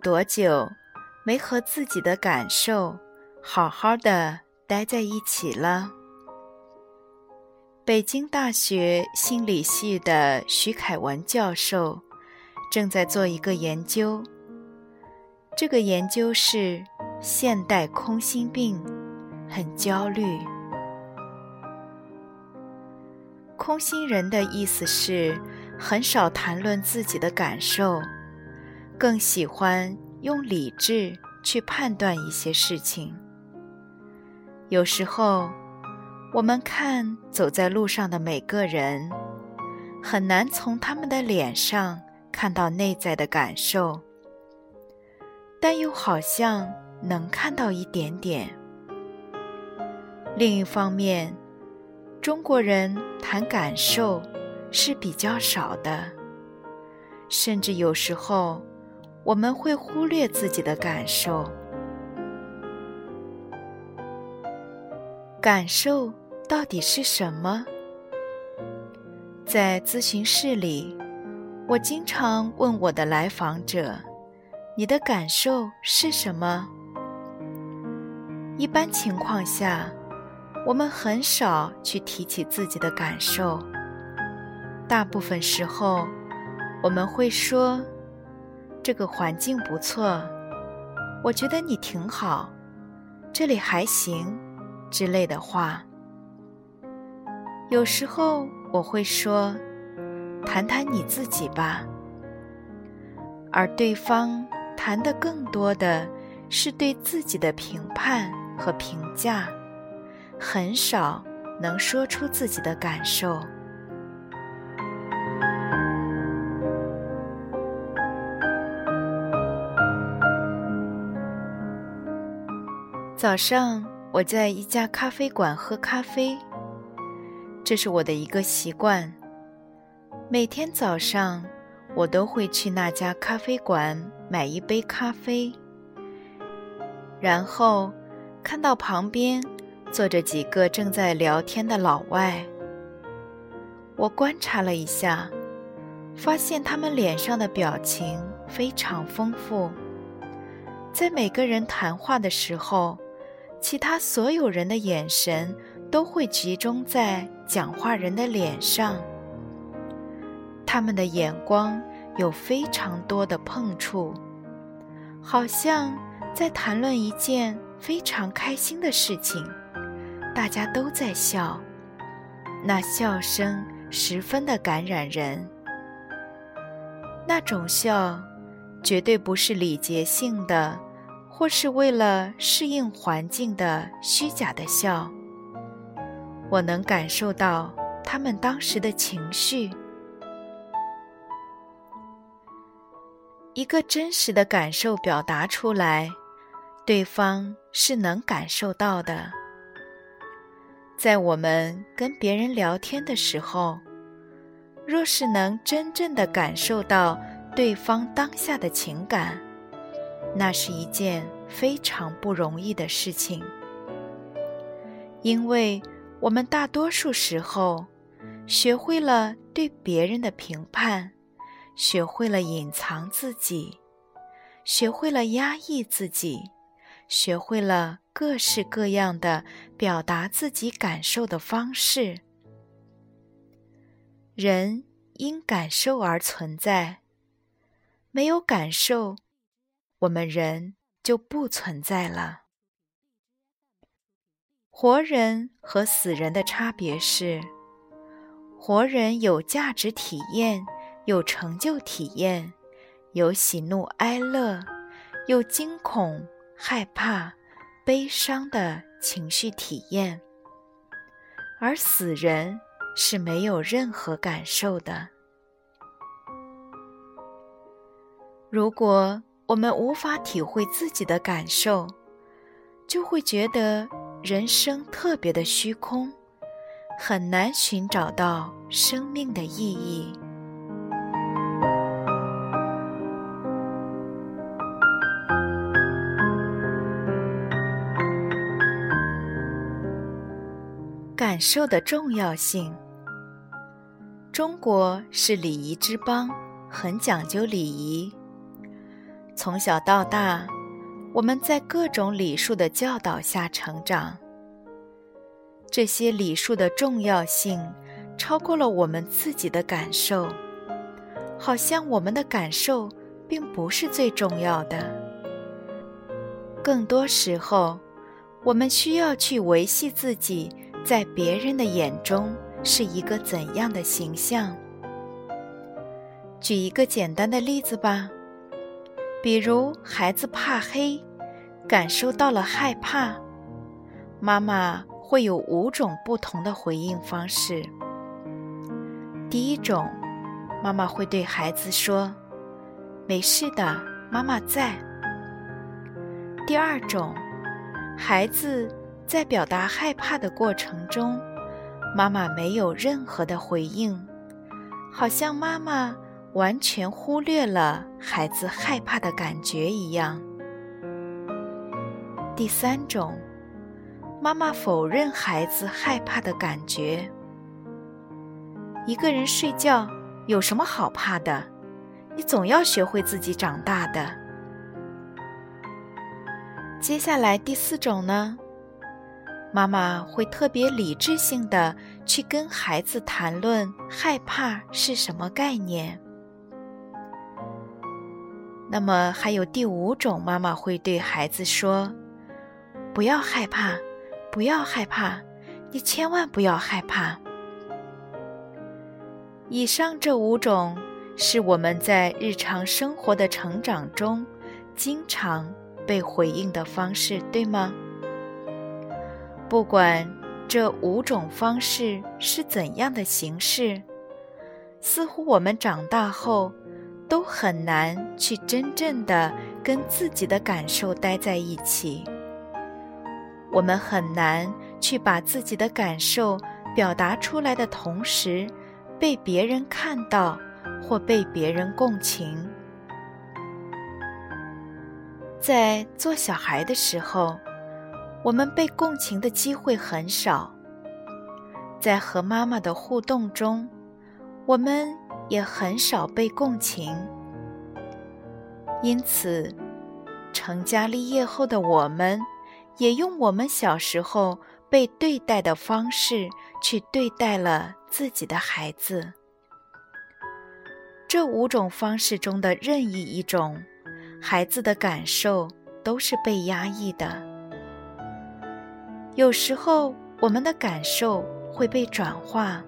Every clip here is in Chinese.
多久没和自己的感受好好的待在一起了？北京大学心理系的徐凯文教授正在做一个研究，这个研究是现代空心病，很焦虑。空心人的意思是很少谈论自己的感受。更喜欢用理智去判断一些事情。有时候，我们看走在路上的每个人，很难从他们的脸上看到内在的感受，但又好像能看到一点点。另一方面，中国人谈感受是比较少的，甚至有时候。我们会忽略自己的感受，感受到底是什么？在咨询室里，我经常问我的来访者：“你的感受是什么？”一般情况下，我们很少去提起自己的感受，大部分时候，我们会说。这个环境不错，我觉得你挺好，这里还行，之类的话。有时候我会说：“谈谈你自己吧。”而对方谈的更多的是对自己的评判和评价，很少能说出自己的感受。早上，我在一家咖啡馆喝咖啡，这是我的一个习惯。每天早上，我都会去那家咖啡馆买一杯咖啡，然后看到旁边坐着几个正在聊天的老外。我观察了一下，发现他们脸上的表情非常丰富，在每个人谈话的时候。其他所有人的眼神都会集中在讲话人的脸上，他们的眼光有非常多的碰触，好像在谈论一件非常开心的事情，大家都在笑，那笑声十分的感染人。那种笑，绝对不是礼节性的。或是为了适应环境的虚假的笑，我能感受到他们当时的情绪。一个真实的感受表达出来，对方是能感受到的。在我们跟别人聊天的时候，若是能真正的感受到对方当下的情感。那是一件非常不容易的事情，因为我们大多数时候学会了对别人的评判，学会了隐藏自己，学会了压抑自己，学会了各式各样的表达自己感受的方式。人因感受而存在，没有感受。我们人就不存在了。活人和死人的差别是：活人有价值体验，有成就体验，有喜怒哀乐，有惊恐、害怕、悲伤的情绪体验；而死人是没有任何感受的。如果我们无法体会自己的感受，就会觉得人生特别的虚空，很难寻找到生命的意义。感受的重要性。中国是礼仪之邦，很讲究礼仪。从小到大。我们在各种礼数的教导下成长，这些礼数的重要性超过了我们自己的感受，好像我们的感受并不是最重要的。更多时候，我们需要去维系自己在别人的眼中是一个怎样的形象。举一个简单的例子吧。比如，孩子怕黑，感受到了害怕，妈妈会有五种不同的回应方式。第一种，妈妈会对孩子说：“没事的，妈妈在。”第二种，孩子在表达害怕的过程中，妈妈没有任何的回应，好像妈妈。完全忽略了孩子害怕的感觉一样。第三种，妈妈否认孩子害怕的感觉。一个人睡觉有什么好怕的？你总要学会自己长大的。接下来第四种呢？妈妈会特别理智性的去跟孩子谈论害怕是什么概念。那么还有第五种，妈妈会对孩子说：“不要害怕，不要害怕，你千万不要害怕。”以上这五种是我们在日常生活的成长中经常被回应的方式，对吗？不管这五种方式是怎样的形式，似乎我们长大后。都很难去真正的跟自己的感受待在一起。我们很难去把自己的感受表达出来的同时，被别人看到或被别人共情。在做小孩的时候，我们被共情的机会很少。在和妈妈的互动中，我们。也很少被共情，因此，成家立业后的我们，也用我们小时候被对待的方式去对待了自己的孩子。这五种方式中的任意一种，孩子的感受都是被压抑的。有时候，我们的感受会被转化。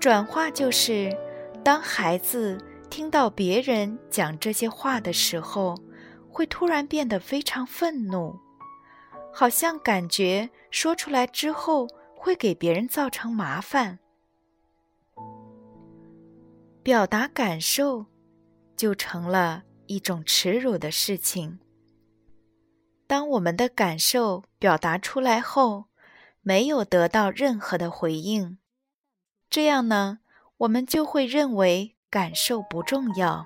转化就是，当孩子听到别人讲这些话的时候，会突然变得非常愤怒，好像感觉说出来之后会给别人造成麻烦。表达感受，就成了一种耻辱的事情。当我们的感受表达出来后，没有得到任何的回应。这样呢，我们就会认为感受不重要。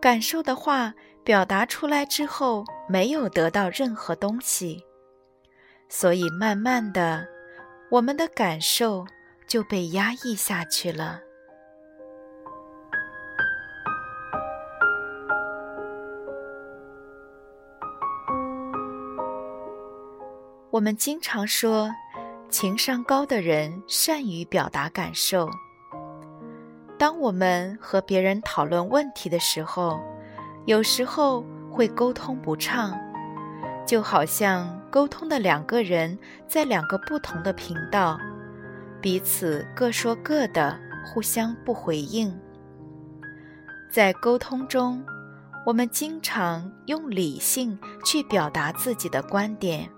感受的话表达出来之后，没有得到任何东西，所以慢慢的，我们的感受就被压抑下去了。我们经常说。情商高的人善于表达感受。当我们和别人讨论问题的时候，有时候会沟通不畅，就好像沟通的两个人在两个不同的频道，彼此各说各的，互相不回应。在沟通中，我们经常用理性去表达自己的观点，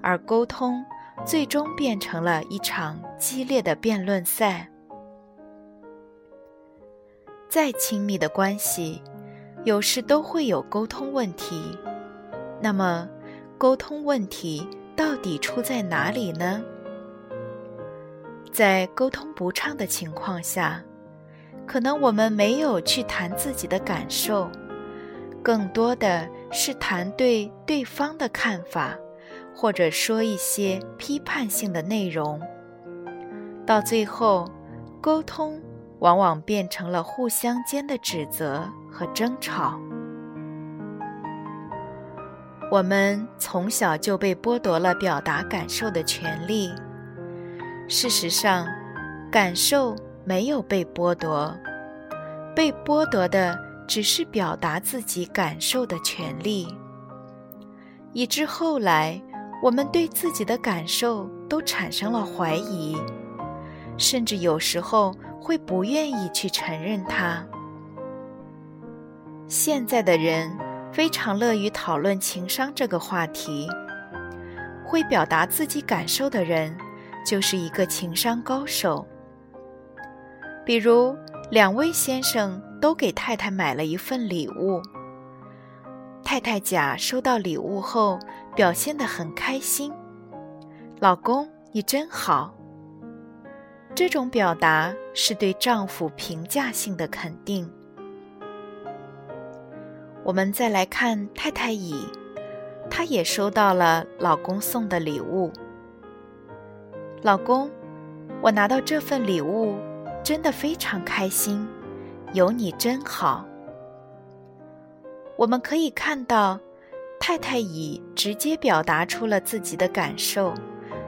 而沟通。最终变成了一场激烈的辩论赛。再亲密的关系，有时都会有沟通问题。那么，沟通问题到底出在哪里呢？在沟通不畅的情况下，可能我们没有去谈自己的感受，更多的是谈对对方的看法，或者说一些批判性的内容。到最后，沟通。往往变成了互相间的指责和争吵。我们从小就被剥夺了表达感受的权利。事实上，感受没有被剥夺，被剥夺的只是表达自己感受的权利。以致后来，我们对自己的感受都产生了怀疑，甚至有时候。会不愿意去承认它。现在的人非常乐于讨论情商这个话题。会表达自己感受的人，就是一个情商高手。比如，两位先生都给太太买了一份礼物。太太甲收到礼物后，表现得很开心：“老公，你真好。”这种表达是对丈夫评价性的肯定。我们再来看太太乙，她也收到了老公送的礼物。老公，我拿到这份礼物真的非常开心，有你真好。我们可以看到，太太乙直接表达出了自己的感受，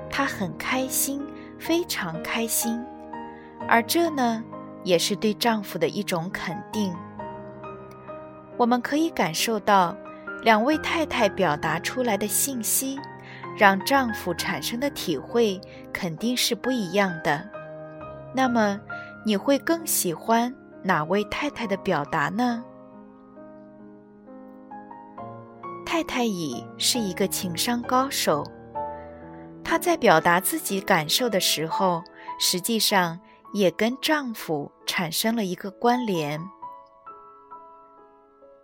她很开心。非常开心，而这呢，也是对丈夫的一种肯定。我们可以感受到，两位太太表达出来的信息，让丈夫产生的体会肯定是不一样的。那么，你会更喜欢哪位太太的表达呢？太太乙是一个情商高手。她在表达自己感受的时候，实际上也跟丈夫产生了一个关联。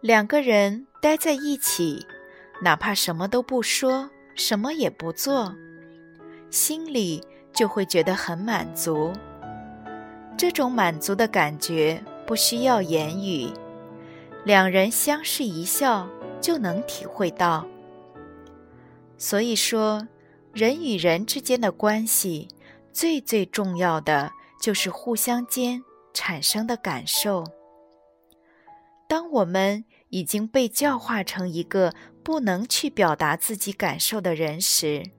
两个人待在一起，哪怕什么都不说，什么也不做，心里就会觉得很满足。这种满足的感觉不需要言语，两人相视一笑就能体会到。所以说。人与人之间的关系，最最重要的就是互相间产生的感受。当我们已经被教化成一个不能去表达自己感受的人时，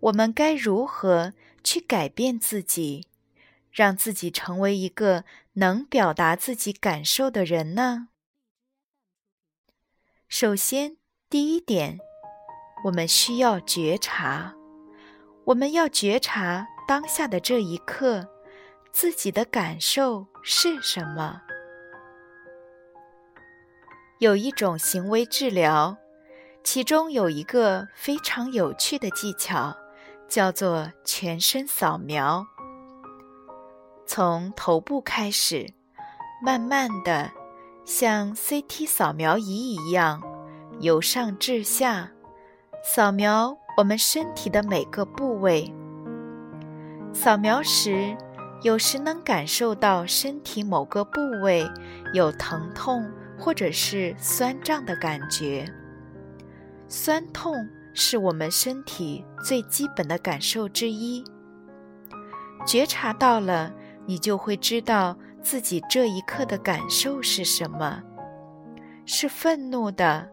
我们该如何去改变自己，让自己成为一个能表达自己感受的人呢？首先，第一点。我们需要觉察，我们要觉察当下的这一刻，自己的感受是什么。有一种行为治疗，其中有一个非常有趣的技巧，叫做全身扫描。从头部开始，慢慢的，像 CT 扫描仪一样，由上至下。扫描我们身体的每个部位。扫描时，有时能感受到身体某个部位有疼痛或者是酸胀的感觉。酸痛是我们身体最基本的感受之一。觉察到了，你就会知道自己这一刻的感受是什么：是愤怒的、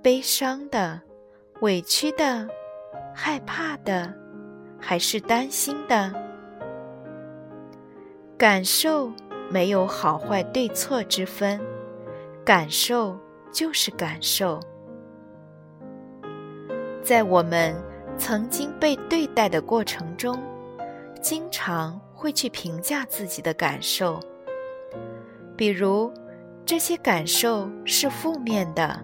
悲伤的。委屈的、害怕的，还是担心的？感受没有好坏对错之分，感受就是感受。在我们曾经被对待的过程中，经常会去评价自己的感受，比如这些感受是负面的，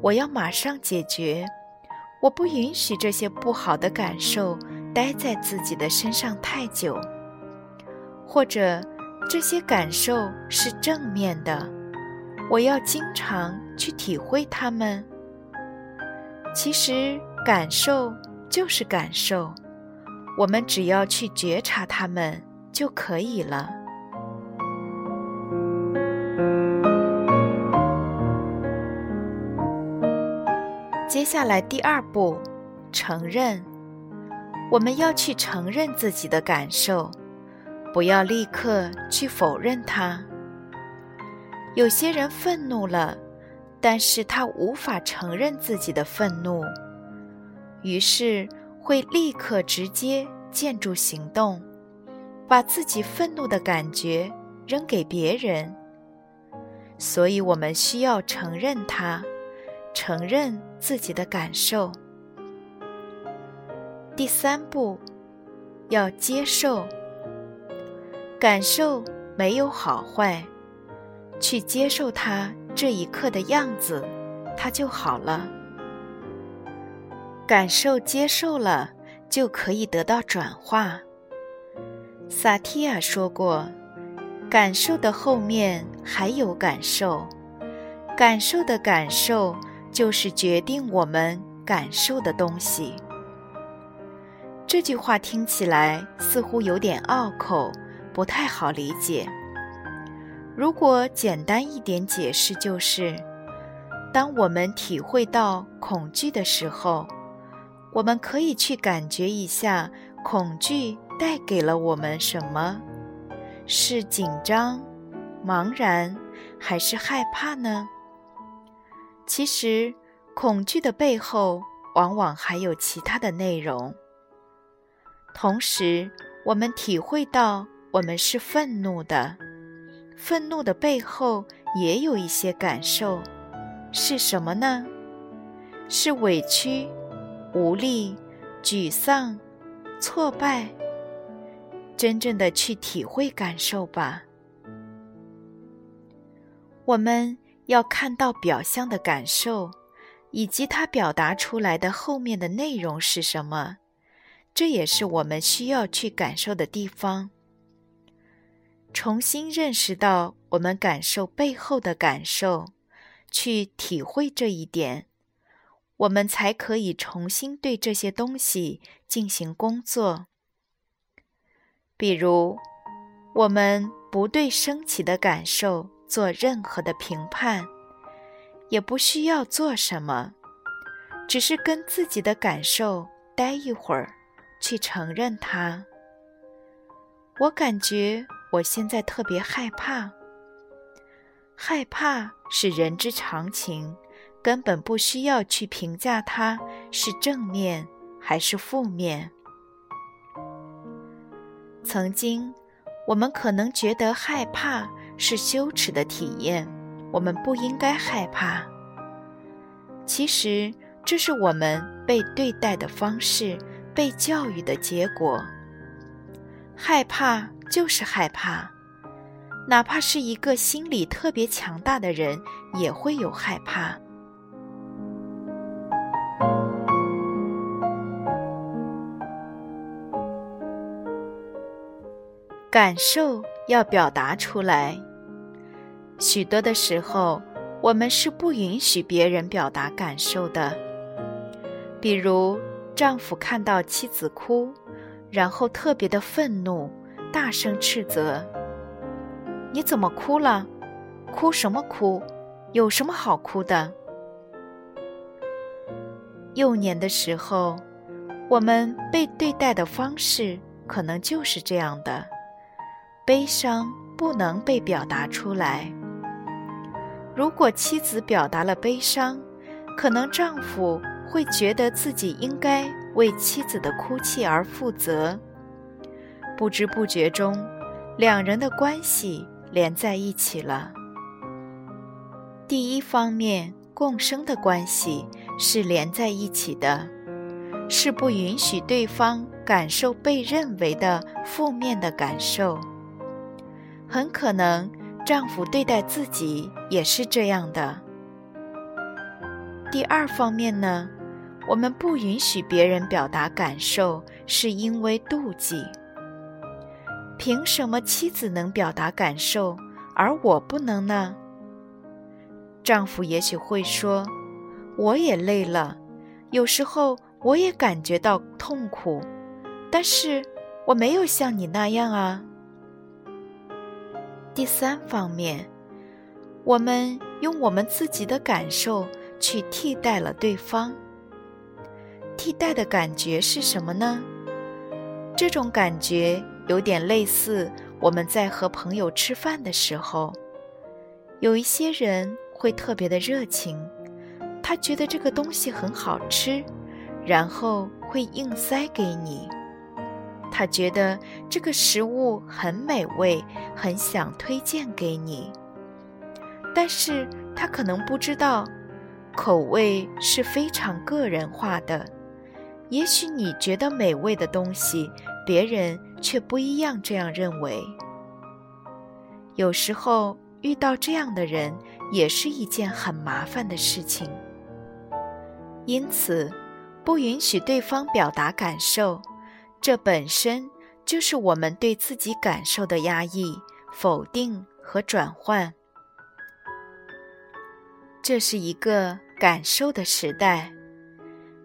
我要马上解决。我不允许这些不好的感受待在自己的身上太久，或者这些感受是正面的，我要经常去体会它们。其实感受就是感受，我们只要去觉察它们就可以了。接下来第二步，承认。我们要去承认自己的感受，不要立刻去否认它。有些人愤怒了，但是他无法承认自己的愤怒，于是会立刻直接建筑行动，把自己愤怒的感觉扔给别人。所以我们需要承认它。承认自己的感受。第三步，要接受感受没有好坏，去接受它这一刻的样子，它就好了。感受接受了，就可以得到转化。萨提亚说过：“感受的后面还有感受，感受的感受。”就是决定我们感受的东西。这句话听起来似乎有点拗口，不太好理解。如果简单一点解释，就是：当我们体会到恐惧的时候，我们可以去感觉一下恐惧带给了我们什么？是紧张、茫然，还是害怕呢？其实，恐惧的背后往往还有其他的内容。同时，我们体会到我们是愤怒的，愤怒的背后也有一些感受，是什么呢？是委屈、无力、沮丧、挫败。真正的去体会感受吧，我们。要看到表象的感受，以及它表达出来的后面的内容是什么，这也是我们需要去感受的地方。重新认识到我们感受背后的感受，去体会这一点，我们才可以重新对这些东西进行工作。比如，我们不对升起的感受。做任何的评判，也不需要做什么，只是跟自己的感受待一会儿，去承认它。我感觉我现在特别害怕，害怕是人之常情，根本不需要去评价它是正面还是负面。曾经，我们可能觉得害怕。是羞耻的体验，我们不应该害怕。其实，这是我们被对待的方式、被教育的结果。害怕就是害怕，哪怕是一个心理特别强大的人，也会有害怕。感受要表达出来。许多的时候，我们是不允许别人表达感受的。比如，丈夫看到妻子哭，然后特别的愤怒，大声斥责：“你怎么哭了？哭什么哭？有什么好哭的？”幼年的时候，我们被对待的方式可能就是这样的：悲伤不能被表达出来。如果妻子表达了悲伤，可能丈夫会觉得自己应该为妻子的哭泣而负责。不知不觉中，两人的关系连在一起了。第一方面，共生的关系是连在一起的，是不允许对方感受被认为的负面的感受，很可能。丈夫对待自己也是这样的。第二方面呢，我们不允许别人表达感受，是因为妒忌。凭什么妻子能表达感受，而我不能呢？丈夫也许会说：“我也累了，有时候我也感觉到痛苦，但是我没有像你那样啊。”第三方面，我们用我们自己的感受去替代了对方。替代的感觉是什么呢？这种感觉有点类似我们在和朋友吃饭的时候，有一些人会特别的热情，他觉得这个东西很好吃，然后会硬塞给你。他觉得这个食物很美味，很想推荐给你，但是他可能不知道，口味是非常个人化的。也许你觉得美味的东西，别人却不一样这样认为。有时候遇到这样的人，也是一件很麻烦的事情。因此，不允许对方表达感受，这本身就是我们对自己感受的压抑、否定和转换。这是一个感受的时代。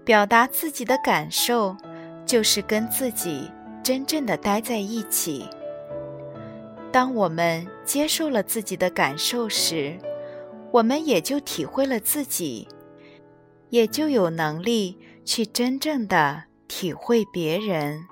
表达自己的感受，就是跟自己真正的待在一起。当我们接受了自己的感受时，我们也就体会了自己，也就有能力去真正的体会别人。